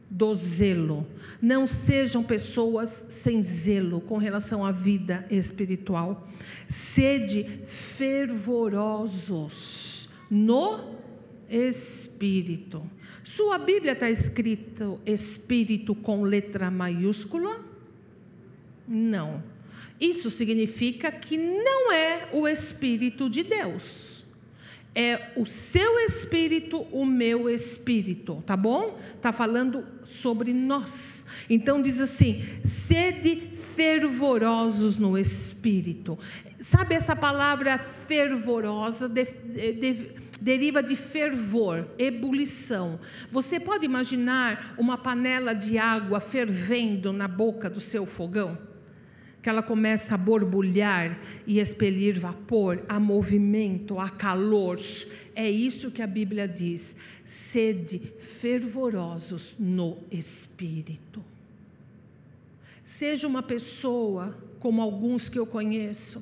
do zelo. Não sejam pessoas sem zelo com relação à vida espiritual. Sede fervorosos no espírito. Sua Bíblia está escrito espírito com letra maiúscula? Não. Isso significa que não é o Espírito de Deus é o seu espírito, o meu espírito, tá bom? Tá falando sobre nós. Então diz assim: sede fervorosos no espírito. Sabe essa palavra fervorosa de, de, deriva de fervor, ebulição. Você pode imaginar uma panela de água fervendo na boca do seu fogão? Que ela começa a borbulhar e expelir vapor, a movimento, a calor. É isso que a Bíblia diz. Sede fervorosos no espírito. Seja uma pessoa como alguns que eu conheço,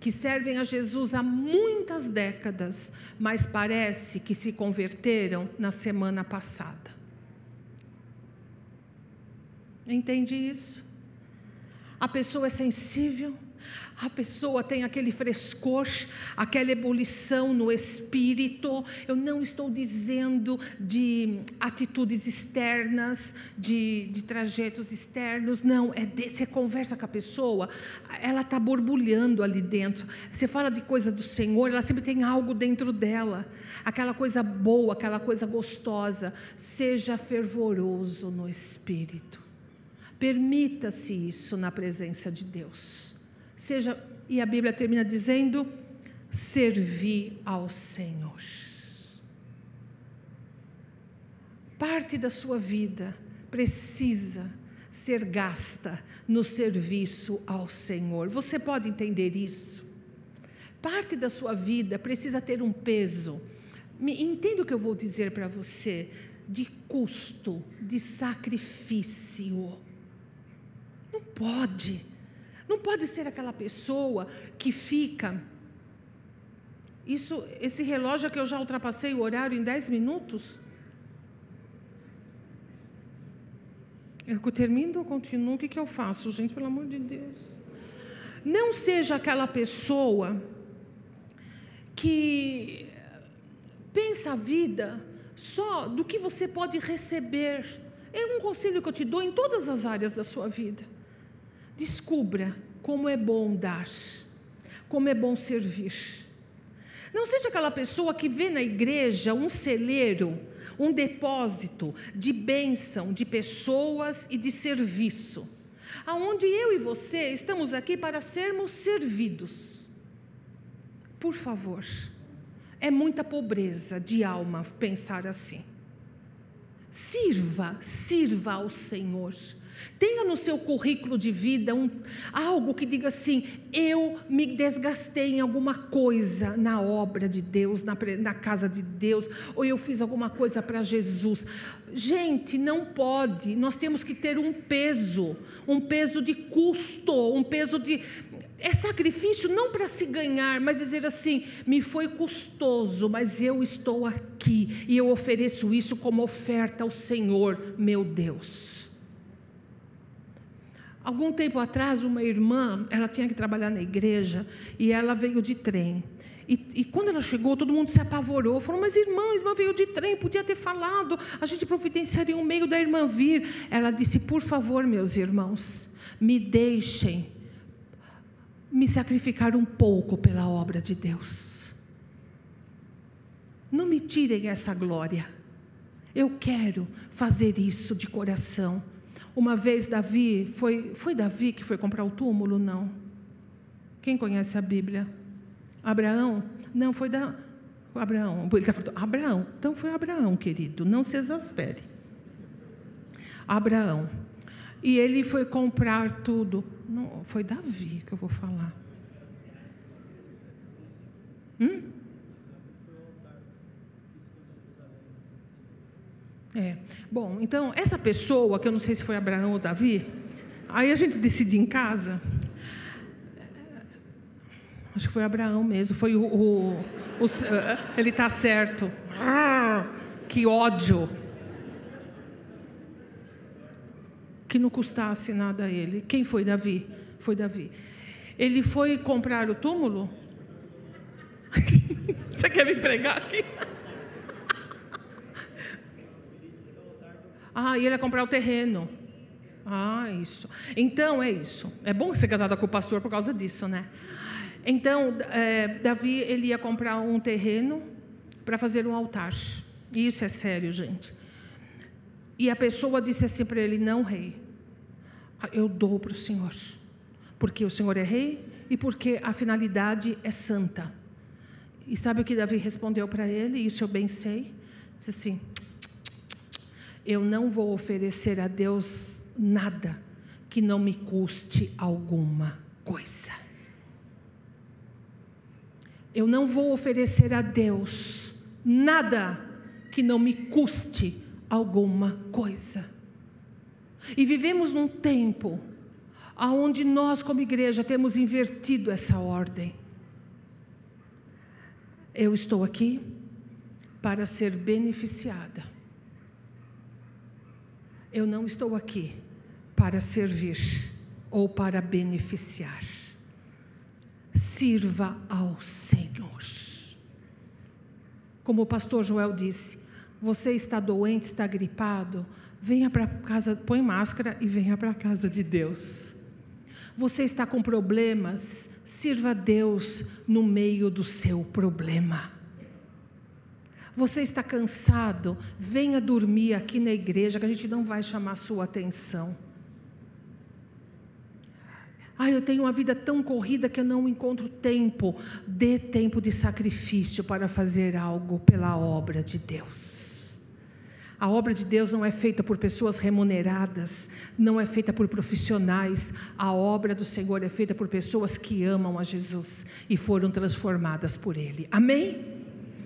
que servem a Jesus há muitas décadas, mas parece que se converteram na semana passada. Entende isso? A pessoa é sensível, a pessoa tem aquele frescor, aquela ebulição no espírito. Eu não estou dizendo de atitudes externas, de, de trajetos externos, não. É de, você conversa com a pessoa, ela está borbulhando ali dentro. Você fala de coisa do Senhor, ela sempre tem algo dentro dela, aquela coisa boa, aquela coisa gostosa. Seja fervoroso no espírito. Permita-se isso na presença de Deus seja, e a Bíblia termina dizendo, servir ao Senhor. Parte da sua vida precisa ser gasta no serviço ao Senhor. Você pode entender isso? Parte da sua vida precisa ter um peso. Entenda o que eu vou dizer para você de custo, de sacrifício. Pode não pode ser aquela pessoa que fica. Isso, esse relógio que eu já ultrapassei o horário em 10 minutos. Eu termino ou continuo? O que, que eu faço, gente? Pelo amor de Deus. Não seja aquela pessoa que pensa a vida só do que você pode receber. É um conselho que eu te dou em todas as áreas da sua vida. Descubra como é bom dar, como é bom servir. Não seja aquela pessoa que vê na igreja um celeiro, um depósito de bênção, de pessoas e de serviço, aonde eu e você estamos aqui para sermos servidos. Por favor, é muita pobreza de alma pensar assim. Sirva, sirva ao Senhor. Tenha no seu currículo de vida um, algo que diga assim: eu me desgastei em alguma coisa na obra de Deus, na, na casa de Deus, ou eu fiz alguma coisa para Jesus. Gente, não pode, nós temos que ter um peso, um peso de custo, um peso de. É sacrifício não para se ganhar, mas dizer assim: me foi custoso, mas eu estou aqui e eu ofereço isso como oferta ao Senhor, meu Deus. Algum tempo atrás, uma irmã, ela tinha que trabalhar na igreja e ela veio de trem. E, e, quando ela chegou, todo mundo se apavorou. Falou, mas irmã, irmã veio de trem, podia ter falado, a gente providenciaria um meio da irmã vir. Ela disse, por favor, meus irmãos, me deixem me sacrificar um pouco pela obra de Deus. Não me tirem essa glória. Eu quero fazer isso de coração. Uma vez Davi, foi, foi Davi que foi comprar o túmulo? Não. Quem conhece a Bíblia? Abraão? Não, foi da. Abraão. Ele está falando, Abraão. Então foi Abraão, querido, não se exaspere. Abraão. E ele foi comprar tudo. Não, foi Davi que eu vou falar. Hum? É. Bom, então, essa pessoa, que eu não sei se foi Abraão ou Davi, aí a gente decide em casa. Acho que foi Abraão mesmo, foi o. o, o ele está certo. Ah, que ódio. Que não custasse nada a ele. Quem foi Davi? Foi Davi. Ele foi comprar o túmulo? Você quer me pregar aqui? Ah, e ele ia comprar o terreno. Ah, isso. Então é isso. É bom ser casada com o pastor por causa disso, né? Então, é, Davi ele ia comprar um terreno para fazer um altar. Isso é sério, gente. E a pessoa disse assim para ele: Não, rei, eu dou para o Senhor, porque o Senhor é rei e porque a finalidade é santa. E sabe o que Davi respondeu para ele? Isso eu bem sei. Disse assim: eu não vou oferecer a Deus nada que não me custe alguma coisa. Eu não vou oferecer a Deus nada que não me custe alguma coisa. E vivemos num tempo onde nós, como igreja, temos invertido essa ordem. Eu estou aqui para ser beneficiada eu não estou aqui para servir ou para beneficiar. sirva ao Senhor. Como o pastor Joel disse, você está doente, está gripado, venha para casa, põe máscara e venha para a casa de Deus. Você está com problemas, sirva a Deus no meio do seu problema. Você está cansado, venha dormir aqui na igreja, que a gente não vai chamar sua atenção. Ah, eu tenho uma vida tão corrida que eu não encontro tempo. Dê tempo de sacrifício para fazer algo pela obra de Deus. A obra de Deus não é feita por pessoas remuneradas, não é feita por profissionais. A obra do Senhor é feita por pessoas que amam a Jesus e foram transformadas por Ele. Amém?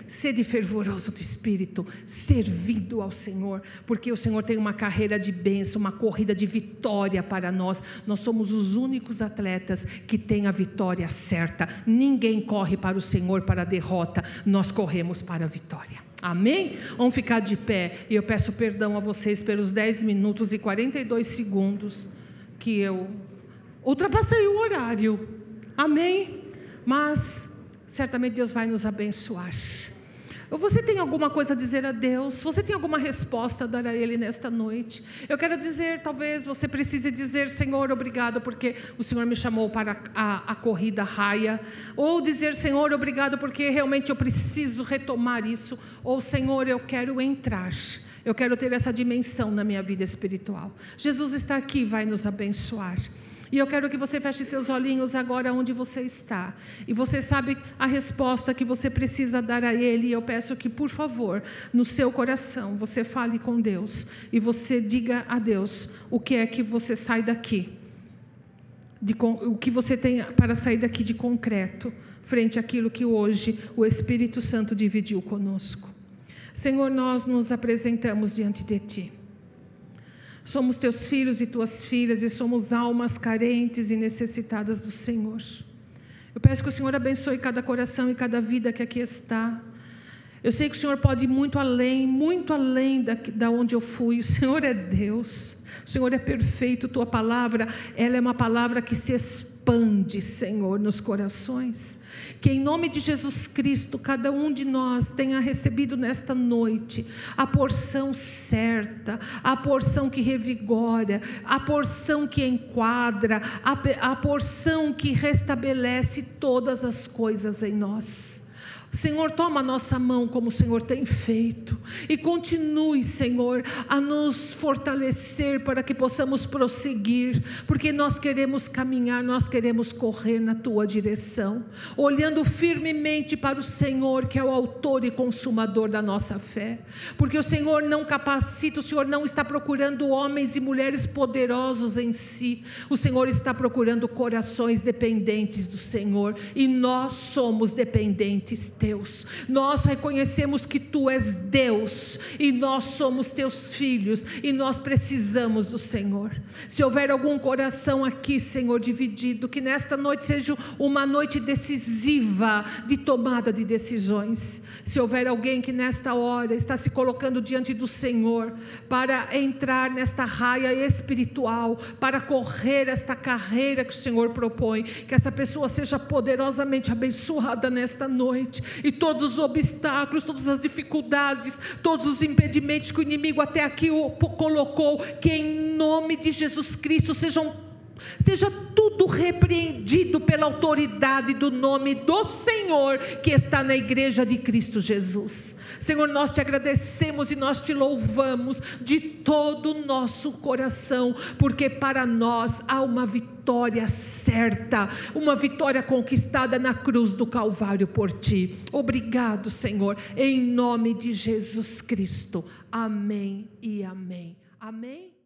Sede fervoroso do espírito, servindo ao Senhor, porque o Senhor tem uma carreira de bênção, uma corrida de vitória para nós. Nós somos os únicos atletas que têm a vitória certa. Ninguém corre para o Senhor para a derrota, nós corremos para a vitória. Amém? Vamos ficar de pé. E eu peço perdão a vocês pelos 10 minutos e 42 segundos que eu ultrapassei o horário. Amém? Mas certamente Deus vai nos abençoar. Você tem alguma coisa a dizer a Deus? Você tem alguma resposta a dar a Ele nesta noite? Eu quero dizer, talvez você precise dizer, Senhor, obrigado, porque o Senhor me chamou para a, a corrida raia. Ou dizer, Senhor, obrigado, porque realmente eu preciso retomar isso. Ou, Senhor, eu quero entrar. Eu quero ter essa dimensão na minha vida espiritual. Jesus está aqui, vai nos abençoar. E eu quero que você feche seus olhinhos agora onde você está. E você sabe a resposta que você precisa dar a Ele. E eu peço que, por favor, no seu coração, você fale com Deus. E você diga a Deus o que é que você sai daqui. De, o que você tem para sair daqui de concreto, frente àquilo que hoje o Espírito Santo dividiu conosco. Senhor, nós nos apresentamos diante de Ti. Somos teus filhos e tuas filhas e somos almas carentes e necessitadas do Senhor. Eu peço que o Senhor abençoe cada coração e cada vida que aqui está. Eu sei que o Senhor pode ir muito além, muito além da, da onde eu fui. O Senhor é Deus. O Senhor é perfeito. Tua palavra, ela é uma palavra que se expande, Senhor, nos corações. Que em nome de Jesus Cristo, cada um de nós tenha recebido nesta noite a porção certa, a porção que revigora, a porção que enquadra, a, a porção que restabelece todas as coisas em nós. Senhor, toma a nossa mão como o Senhor tem feito. E continue, Senhor, a nos fortalecer para que possamos prosseguir, porque nós queremos caminhar, nós queremos correr na tua direção, olhando firmemente para o Senhor, que é o autor e consumador da nossa fé, porque o Senhor não capacita, o Senhor não está procurando homens e mulheres poderosos em si, o Senhor está procurando corações dependentes do Senhor. E nós somos dependentes Deus. Nós reconhecemos que tu és Deus e nós somos teus filhos e nós precisamos do Senhor. Se houver algum coração aqui, Senhor, dividido, que nesta noite seja uma noite decisiva de tomada de decisões. Se houver alguém que nesta hora está se colocando diante do Senhor para entrar nesta raia espiritual, para correr esta carreira que o Senhor propõe, que essa pessoa seja poderosamente abençoada nesta noite e todos os obstáculos, todas as dificuldades, todos os impedimentos que o inimigo até aqui colocou, que em nome de Jesus Cristo sejam Seja tudo repreendido pela autoridade do nome do Senhor que está na igreja de Cristo Jesus. Senhor, nós te agradecemos e nós te louvamos de todo o nosso coração, porque para nós há uma vitória certa, uma vitória conquistada na cruz do Calvário por ti. Obrigado, Senhor, em nome de Jesus Cristo. Amém e amém. Amém.